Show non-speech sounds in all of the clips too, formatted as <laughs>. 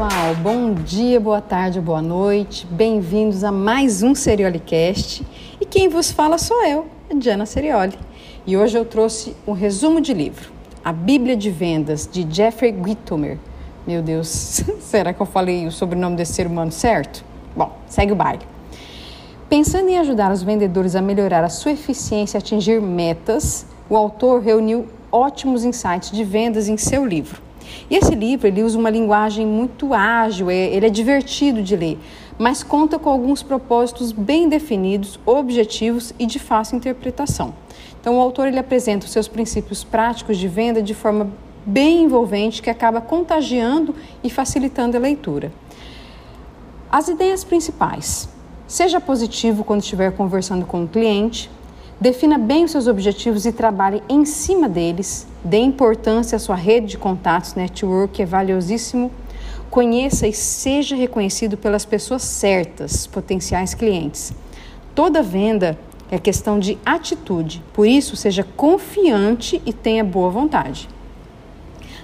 pessoal, bom dia, boa tarde, boa noite, bem-vindos a mais um Seriolicast e quem vos fala sou eu, Diana Serioli. E hoje eu trouxe um resumo de livro, A Bíblia de Vendas, de Jeffrey Gitomer. Meu Deus, <laughs> será que eu falei o sobrenome desse ser humano certo? Bom, segue o baile. Pensando em ajudar os vendedores a melhorar a sua eficiência e atingir metas, o autor reuniu ótimos insights de vendas em seu livro. E esse livro ele usa uma linguagem muito ágil, é, ele é divertido de ler, mas conta com alguns propósitos bem definidos, objetivos e de fácil interpretação. Então, o autor ele apresenta os seus princípios práticos de venda de forma bem envolvente que acaba contagiando e facilitando a leitura. As ideias principais. Seja positivo quando estiver conversando com o cliente, Defina bem os seus objetivos e trabalhe em cima deles. Dê importância à sua rede de contatos, network é valiosíssimo. Conheça e seja reconhecido pelas pessoas certas, potenciais clientes. Toda venda é questão de atitude, por isso, seja confiante e tenha boa vontade.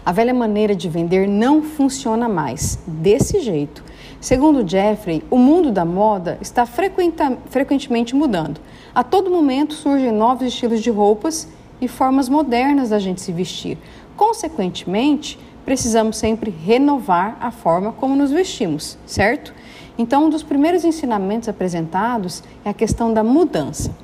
A velha maneira de vender não funciona mais desse jeito. Segundo Jeffrey, o mundo da moda está frequentemente mudando. A todo momento surgem novos estilos de roupas e formas modernas da gente se vestir. Consequentemente, precisamos sempre renovar a forma como nos vestimos, certo? Então, um dos primeiros ensinamentos apresentados é a questão da mudança.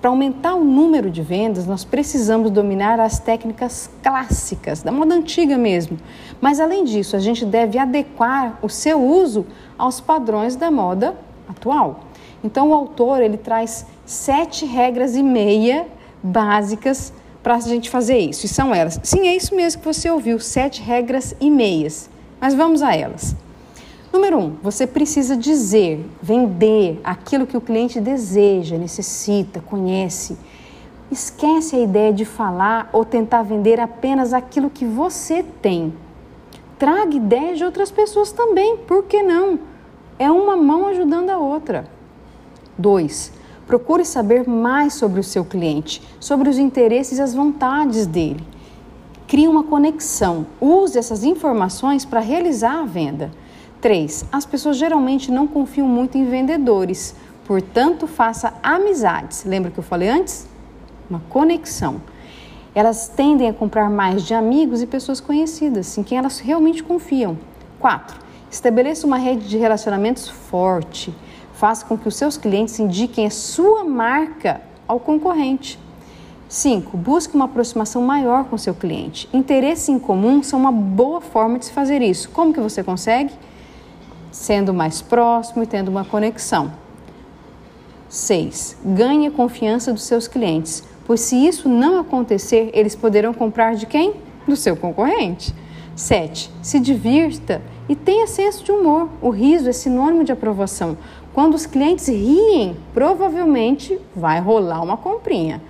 Para aumentar o número de vendas, nós precisamos dominar as técnicas clássicas, da moda antiga mesmo. Mas, além disso, a gente deve adequar o seu uso aos padrões da moda atual. Então, o autor ele traz sete regras e meia básicas para a gente fazer isso. E são elas. Sim, é isso mesmo que você ouviu, sete regras e meias. Mas vamos a elas. Número um, você precisa dizer, vender aquilo que o cliente deseja, necessita, conhece. Esquece a ideia de falar ou tentar vender apenas aquilo que você tem. Traga ideias de outras pessoas também, por que não? É uma mão ajudando a outra. Dois, Procure saber mais sobre o seu cliente, sobre os interesses e as vontades dele. Crie uma conexão. Use essas informações para realizar a venda. 3. As pessoas geralmente não confiam muito em vendedores, portanto, faça amizades. Lembra que eu falei antes? Uma conexão. Elas tendem a comprar mais de amigos e pessoas conhecidas, em quem elas realmente confiam. 4. Estabeleça uma rede de relacionamentos forte. Faça com que os seus clientes indiquem a sua marca ao concorrente. 5. Busque uma aproximação maior com seu cliente. Interesses em comum são uma boa forma de se fazer isso. Como que você consegue? Sendo mais próximo e tendo uma conexão. 6. Ganhe confiança dos seus clientes, pois se isso não acontecer, eles poderão comprar de quem? Do seu concorrente. 7. Se divirta e tenha senso de humor. O riso é sinônimo de aprovação. Quando os clientes riem, provavelmente vai rolar uma comprinha.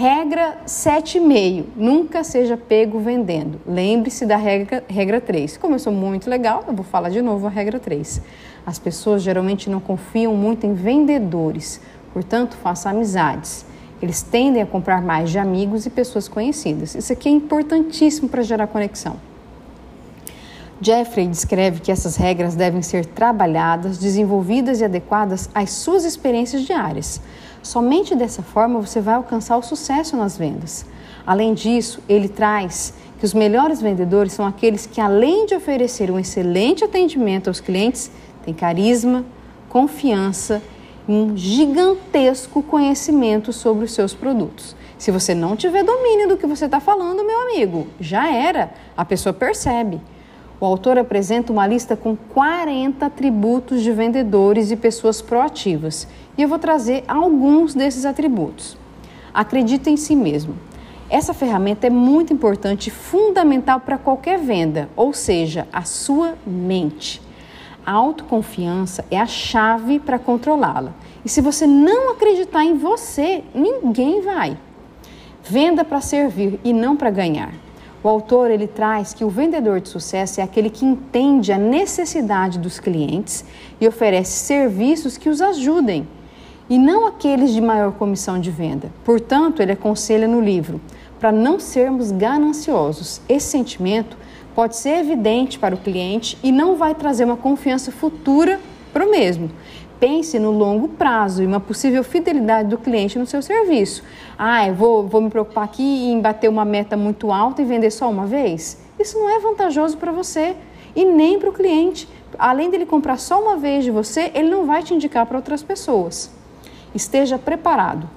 Regra 7,5. Nunca seja pego vendendo. Lembre-se da regra, regra 3. Começou muito legal, eu vou falar de novo a regra 3. As pessoas geralmente não confiam muito em vendedores, portanto, faça amizades. Eles tendem a comprar mais de amigos e pessoas conhecidas. Isso aqui é importantíssimo para gerar conexão. Jeffrey descreve que essas regras devem ser trabalhadas, desenvolvidas e adequadas às suas experiências diárias. Somente dessa forma você vai alcançar o sucesso nas vendas. Além disso, ele traz que os melhores vendedores são aqueles que, além de oferecer um excelente atendimento aos clientes, têm carisma, confiança e um gigantesco conhecimento sobre os seus produtos. Se você não tiver domínio do que você está falando, meu amigo, já era. A pessoa percebe. O autor apresenta uma lista com 40 atributos de vendedores e pessoas proativas, e eu vou trazer alguns desses atributos. Acredite em si mesmo. Essa ferramenta é muito importante e fundamental para qualquer venda, ou seja, a sua mente. A autoconfiança é a chave para controlá-la. E se você não acreditar em você, ninguém vai. Venda para servir e não para ganhar. O autor ele traz que o vendedor de sucesso é aquele que entende a necessidade dos clientes e oferece serviços que os ajudem, e não aqueles de maior comissão de venda. Portanto, ele aconselha no livro: para não sermos gananciosos. Esse sentimento pode ser evidente para o cliente e não vai trazer uma confiança futura para o mesmo. Pense no longo prazo e uma possível fidelidade do cliente no seu serviço. Ah, eu vou, vou me preocupar aqui em bater uma meta muito alta e vender só uma vez? Isso não é vantajoso para você e nem para o cliente. Além dele comprar só uma vez de você, ele não vai te indicar para outras pessoas. Esteja preparado.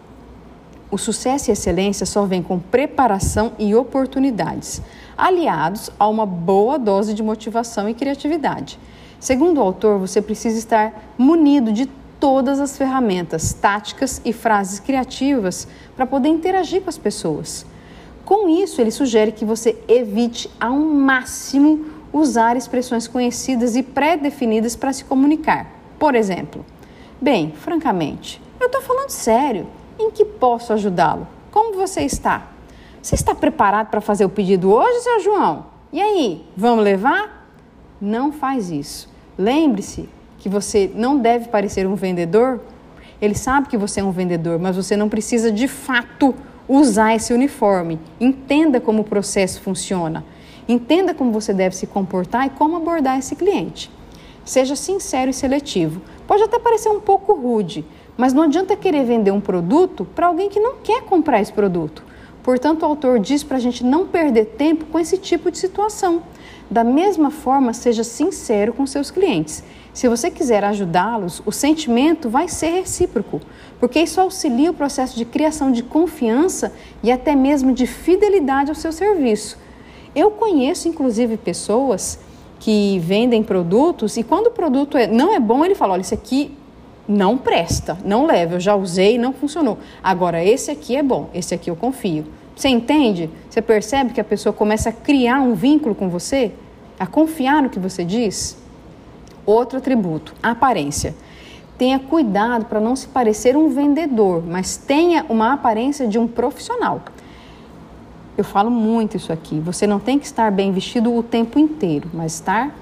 O sucesso e excelência só vem com preparação e oportunidades, aliados a uma boa dose de motivação e criatividade. Segundo o autor, você precisa estar munido de todas as ferramentas, táticas e frases criativas para poder interagir com as pessoas. Com isso, ele sugere que você evite ao máximo usar expressões conhecidas e pré-definidas para se comunicar. Por exemplo, bem, francamente, eu estou falando sério. Em que posso ajudá-lo? Como você está? Você está preparado para fazer o pedido hoje, seu João? E aí, vamos levar? Não faz isso. Lembre-se que você não deve parecer um vendedor. Ele sabe que você é um vendedor, mas você não precisa de fato usar esse uniforme. Entenda como o processo funciona. Entenda como você deve se comportar e como abordar esse cliente. Seja sincero e seletivo. Pode até parecer um pouco rude, mas não adianta querer vender um produto para alguém que não quer comprar esse produto. Portanto, o autor diz para a gente não perder tempo com esse tipo de situação. Da mesma forma, seja sincero com seus clientes. Se você quiser ajudá-los, o sentimento vai ser recíproco, porque isso auxilia o processo de criação de confiança e até mesmo de fidelidade ao seu serviço. Eu conheço, inclusive, pessoas que vendem produtos e quando o produto é, não é bom, ele fala: olha, isso aqui não presta, não leva, eu já usei e não funcionou. Agora, esse aqui é bom, esse aqui eu confio. Você entende? Você percebe que a pessoa começa a criar um vínculo com você? A confiar no que você diz? Outro atributo, aparência. Tenha cuidado para não se parecer um vendedor, mas tenha uma aparência de um profissional. Eu falo muito isso aqui. Você não tem que estar bem vestido o tempo inteiro, mas estar.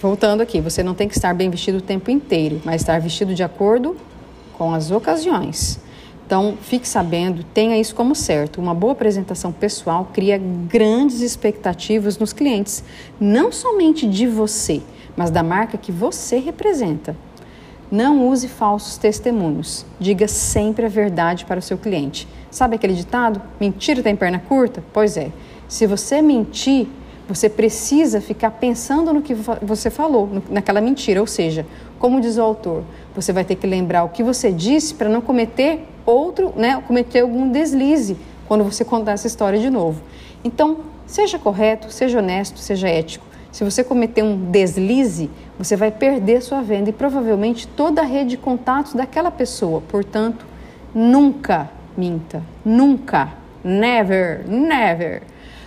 Voltando aqui, você não tem que estar bem vestido o tempo inteiro, mas estar vestido de acordo com as ocasiões. Então, fique sabendo, tenha isso como certo. Uma boa apresentação pessoal cria grandes expectativas nos clientes, não somente de você, mas da marca que você representa. Não use falsos testemunhos. Diga sempre a verdade para o seu cliente. Sabe aquele ditado? Mentira tem perna curta? Pois é. Se você mentir, você precisa ficar pensando no que você falou, naquela mentira. Ou seja, como diz o autor, você vai ter que lembrar o que você disse para não cometer outro, né, cometer algum deslize quando você contar essa história de novo. Então, seja correto, seja honesto, seja ético. Se você cometer um deslize, você vai perder sua venda e provavelmente toda a rede de contatos daquela pessoa. Portanto, nunca minta, nunca, never, never.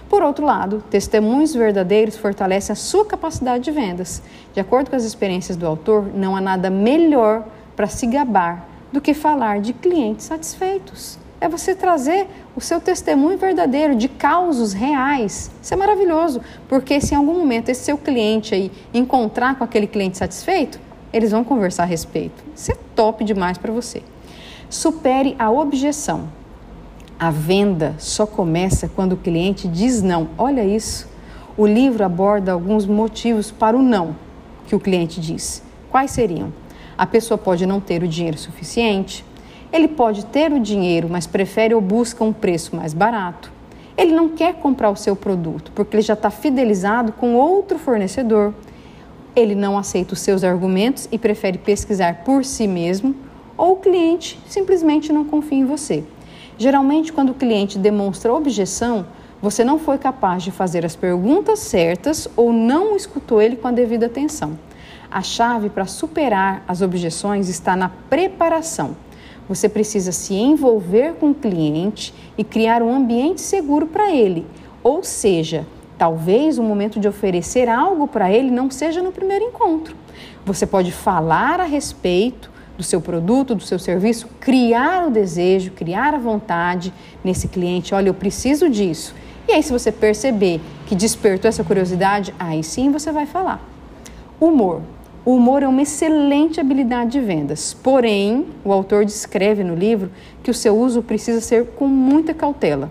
Por outro lado, testemunhos verdadeiros fortalecem a sua capacidade de vendas. De acordo com as experiências do autor, não há nada melhor para se gabar do que falar de clientes satisfeitos é você trazer o seu testemunho verdadeiro de causos reais. Isso é maravilhoso, porque se em algum momento esse seu cliente aí encontrar com aquele cliente satisfeito, eles vão conversar a respeito. Isso é top demais para você. Supere a objeção. A venda só começa quando o cliente diz não. Olha isso. O livro aborda alguns motivos para o não que o cliente diz. Quais seriam? A pessoa pode não ter o dinheiro suficiente, ele pode ter o dinheiro, mas prefere ou busca um preço mais barato. Ele não quer comprar o seu produto porque ele já está fidelizado com outro fornecedor. Ele não aceita os seus argumentos e prefere pesquisar por si mesmo, ou o cliente simplesmente não confia em você. Geralmente, quando o cliente demonstra objeção, você não foi capaz de fazer as perguntas certas ou não escutou ele com a devida atenção. A chave para superar as objeções está na preparação. Você precisa se envolver com o cliente e criar um ambiente seguro para ele. Ou seja, talvez o momento de oferecer algo para ele não seja no primeiro encontro. Você pode falar a respeito do seu produto, do seu serviço, criar o desejo, criar a vontade nesse cliente. Olha, eu preciso disso. E aí, se você perceber que despertou essa curiosidade, aí sim você vai falar. Humor. O humor é uma excelente habilidade de vendas, porém, o autor descreve no livro que o seu uso precisa ser com muita cautela.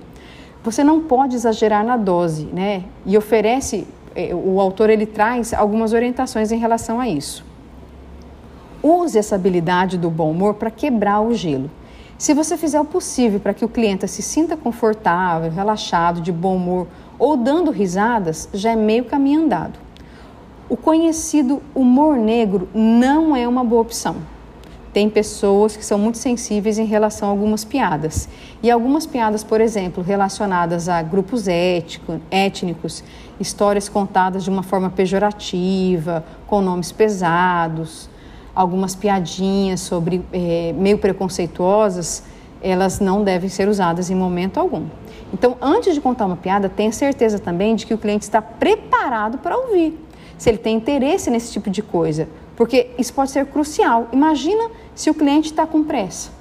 Você não pode exagerar na dose, né? E oferece, eh, o autor ele traz algumas orientações em relação a isso. Use essa habilidade do bom humor para quebrar o gelo. Se você fizer o possível para que o cliente se sinta confortável, relaxado, de bom humor ou dando risadas, já é meio caminho andado. O conhecido humor negro não é uma boa opção. Tem pessoas que são muito sensíveis em relação a algumas piadas. E algumas piadas, por exemplo, relacionadas a grupos ético, étnicos, histórias contadas de uma forma pejorativa, com nomes pesados, algumas piadinhas sobre é, meio preconceituosas, elas não devem ser usadas em momento algum. Então, antes de contar uma piada, tenha certeza também de que o cliente está preparado para ouvir. Se ele tem interesse nesse tipo de coisa, porque isso pode ser crucial. Imagina se o cliente está com pressa.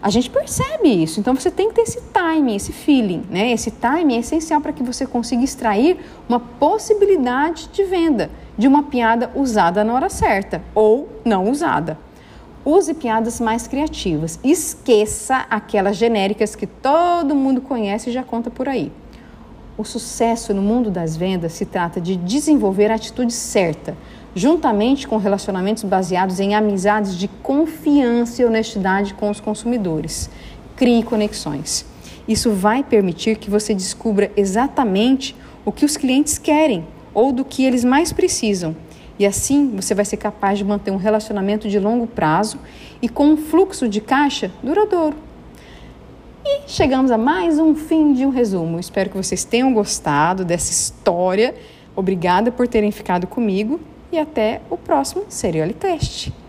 A gente percebe isso, então você tem que ter esse timing, esse feeling, né? Esse timing é essencial para que você consiga extrair uma possibilidade de venda de uma piada usada na hora certa ou não usada. Use piadas mais criativas. Esqueça aquelas genéricas que todo mundo conhece e já conta por aí. O sucesso no mundo das vendas se trata de desenvolver a atitude certa, juntamente com relacionamentos baseados em amizades de confiança e honestidade com os consumidores. Crie conexões. Isso vai permitir que você descubra exatamente o que os clientes querem ou do que eles mais precisam. E assim você vai ser capaz de manter um relacionamento de longo prazo e com um fluxo de caixa duradouro. E chegamos a mais um fim de um resumo. Espero que vocês tenham gostado dessa história. Obrigada por terem ficado comigo e até o próximo Serial Test.